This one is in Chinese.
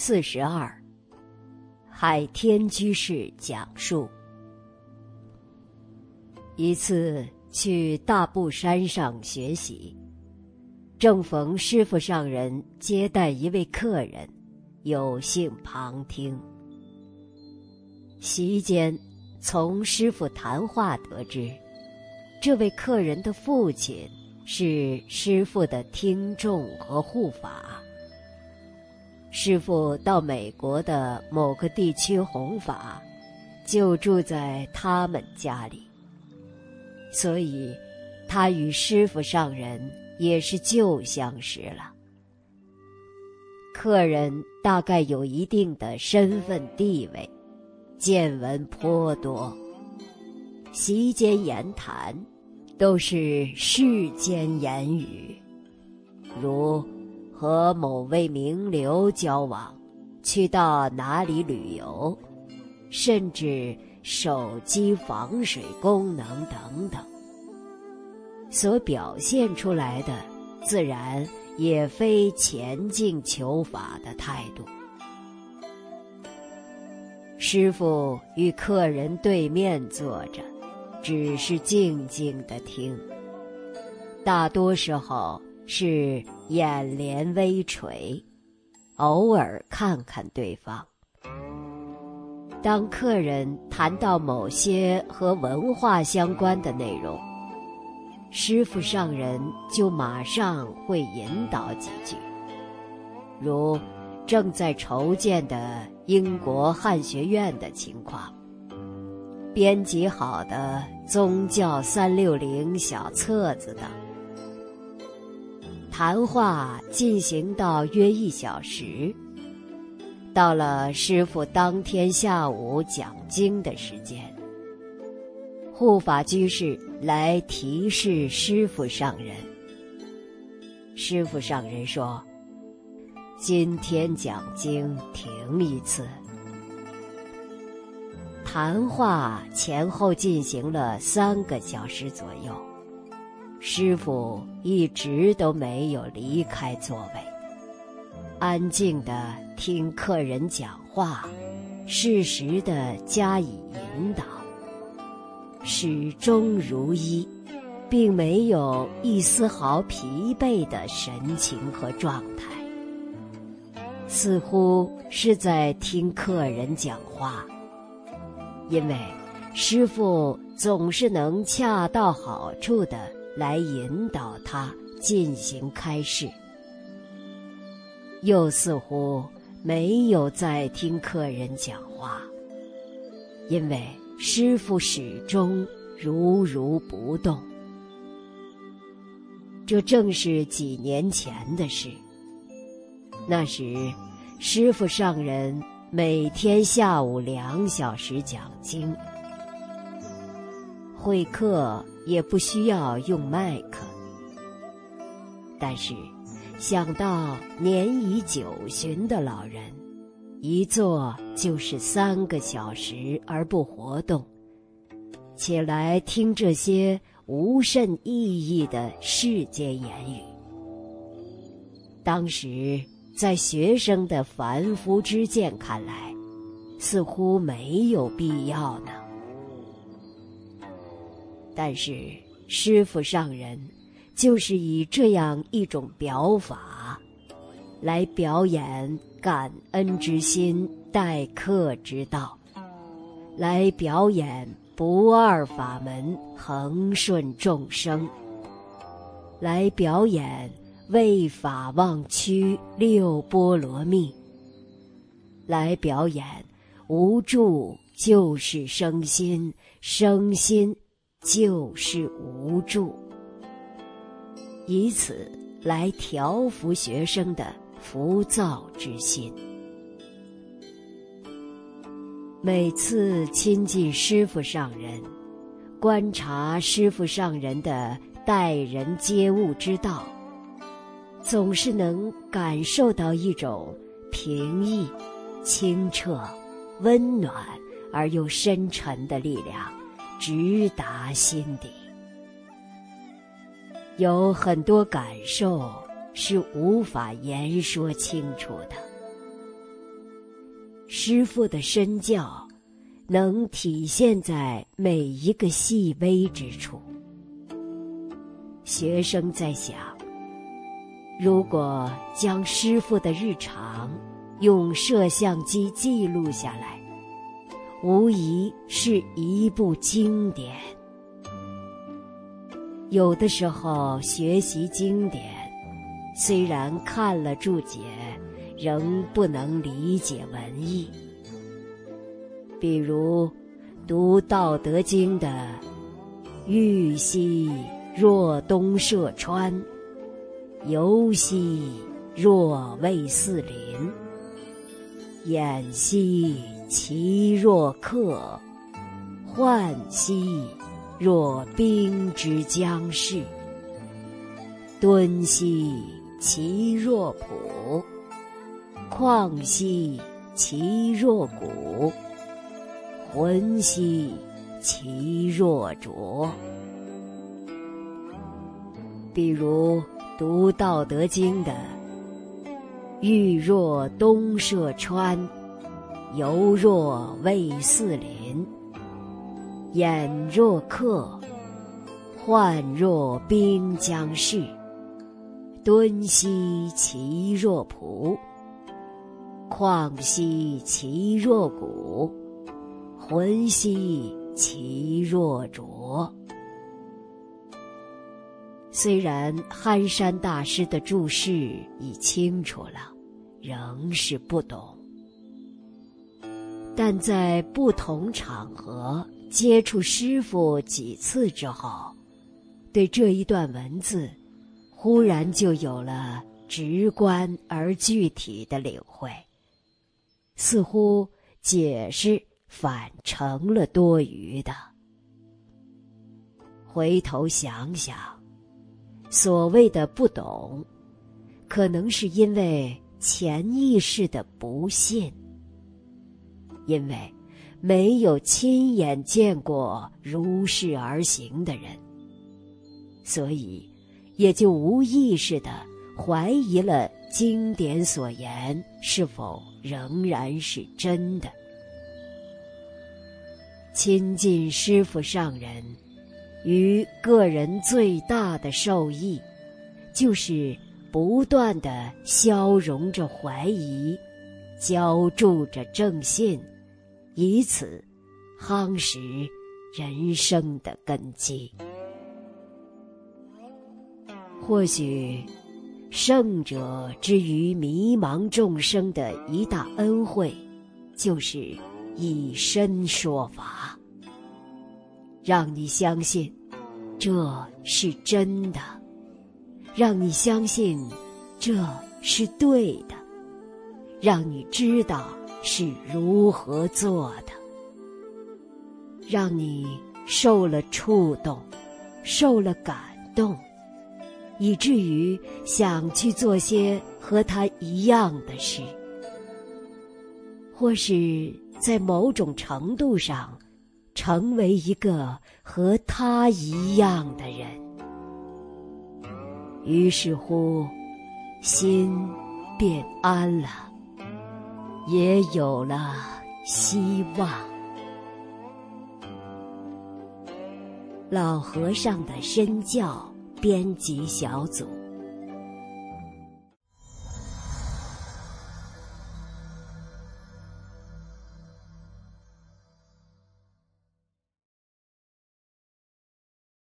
四十二。海天居士讲述：一次去大布山上学习，正逢师傅上人接待一位客人，有幸旁听。席间，从师傅谈话得知，这位客人的父亲是师傅的听众和护法。师傅到美国的某个地区弘法，就住在他们家里，所以他与师傅上人也是旧相识了。客人大概有一定的身份地位，见闻颇多，席间言谈都是世间言语，如。和某位名流交往，去到哪里旅游，甚至手机防水功能等等，所表现出来的，自然也非前进求法的态度。师傅与客人对面坐着，只是静静的听，大多时候是。眼帘微垂，偶尔看看对方。当客人谈到某些和文化相关的内容，师傅上人就马上会引导几句，如正在筹建的英国汉学院的情况，编辑好的宗教三六零小册子等。谈话进行到约一小时，到了师傅当天下午讲经的时间，护法居士来提示师傅上人。师傅上人说：“今天讲经停一次。”谈话前后进行了三个小时左右。师傅一直都没有离开座位，安静的听客人讲话，适时的加以引导，始终如一，并没有一丝毫疲惫的神情和状态，似乎是在听客人讲话，因为师傅总是能恰到好处的。来引导他进行开示，又似乎没有在听客人讲话，因为师傅始终如如不动。这正是几年前的事。那时，师傅上人每天下午两小时讲经，会客。也不需要用麦克，但是想到年已九旬的老人，一坐就是三个小时而不活动，且来听这些无甚意义的世间言语，当时在学生的凡夫之见看来，似乎没有必要呢。但是师傅上人，就是以这样一种表法，来表演感恩之心、待客之道，来表演不二法门恒顺众生，来表演为法忘躯六波罗蜜，来表演无助就是生心，生心。就是无助，以此来调伏学生的浮躁之心。每次亲近师傅上人，观察师傅上人的待人接物之道，总是能感受到一种平易、清澈、温暖而又深沉的力量。直达心底，有很多感受是无法言说清楚的。师傅的身教能体现在每一个细微之处。学生在想：如果将师傅的日常用摄像机记录下来，无疑是一部经典。有的时候学习经典，虽然看了注解，仍不能理解文意。比如读《道德经》的“玉兮若东涉川，游兮若畏四邻，偃兮其若客，涣兮。”若冰之将逝，敦兮其若朴；旷兮其若谷；浑兮其若浊。比如读《道德经》的“玉若东涉川，犹若畏四邻。”眼若客，涣若冰将逝。敦兮其若朴，旷兮其若谷，浑兮其若浊。虽然憨山大师的注释已清楚了，仍是不懂。但在不同场合。接触师傅几次之后，对这一段文字，忽然就有了直观而具体的领会，似乎解释反成了多余的。回头想想，所谓的不懂，可能是因为潜意识的不信，因为。没有亲眼见过如是而行的人，所以也就无意识的怀疑了经典所言是否仍然是真的。亲近师傅上人，于个人最大的受益，就是不断的消融着怀疑，浇筑着正信。以此夯实人生的根基。或许，圣者之于迷茫众生的一大恩惠，就是以身说法，让你相信这是真的，让你相信这是对的，让你知道。是如何做的，让你受了触动，受了感动，以至于想去做些和他一样的事，或是在某种程度上，成为一个和他一样的人。于是乎，心便安了。也有了希望。老和尚的身教编辑小组。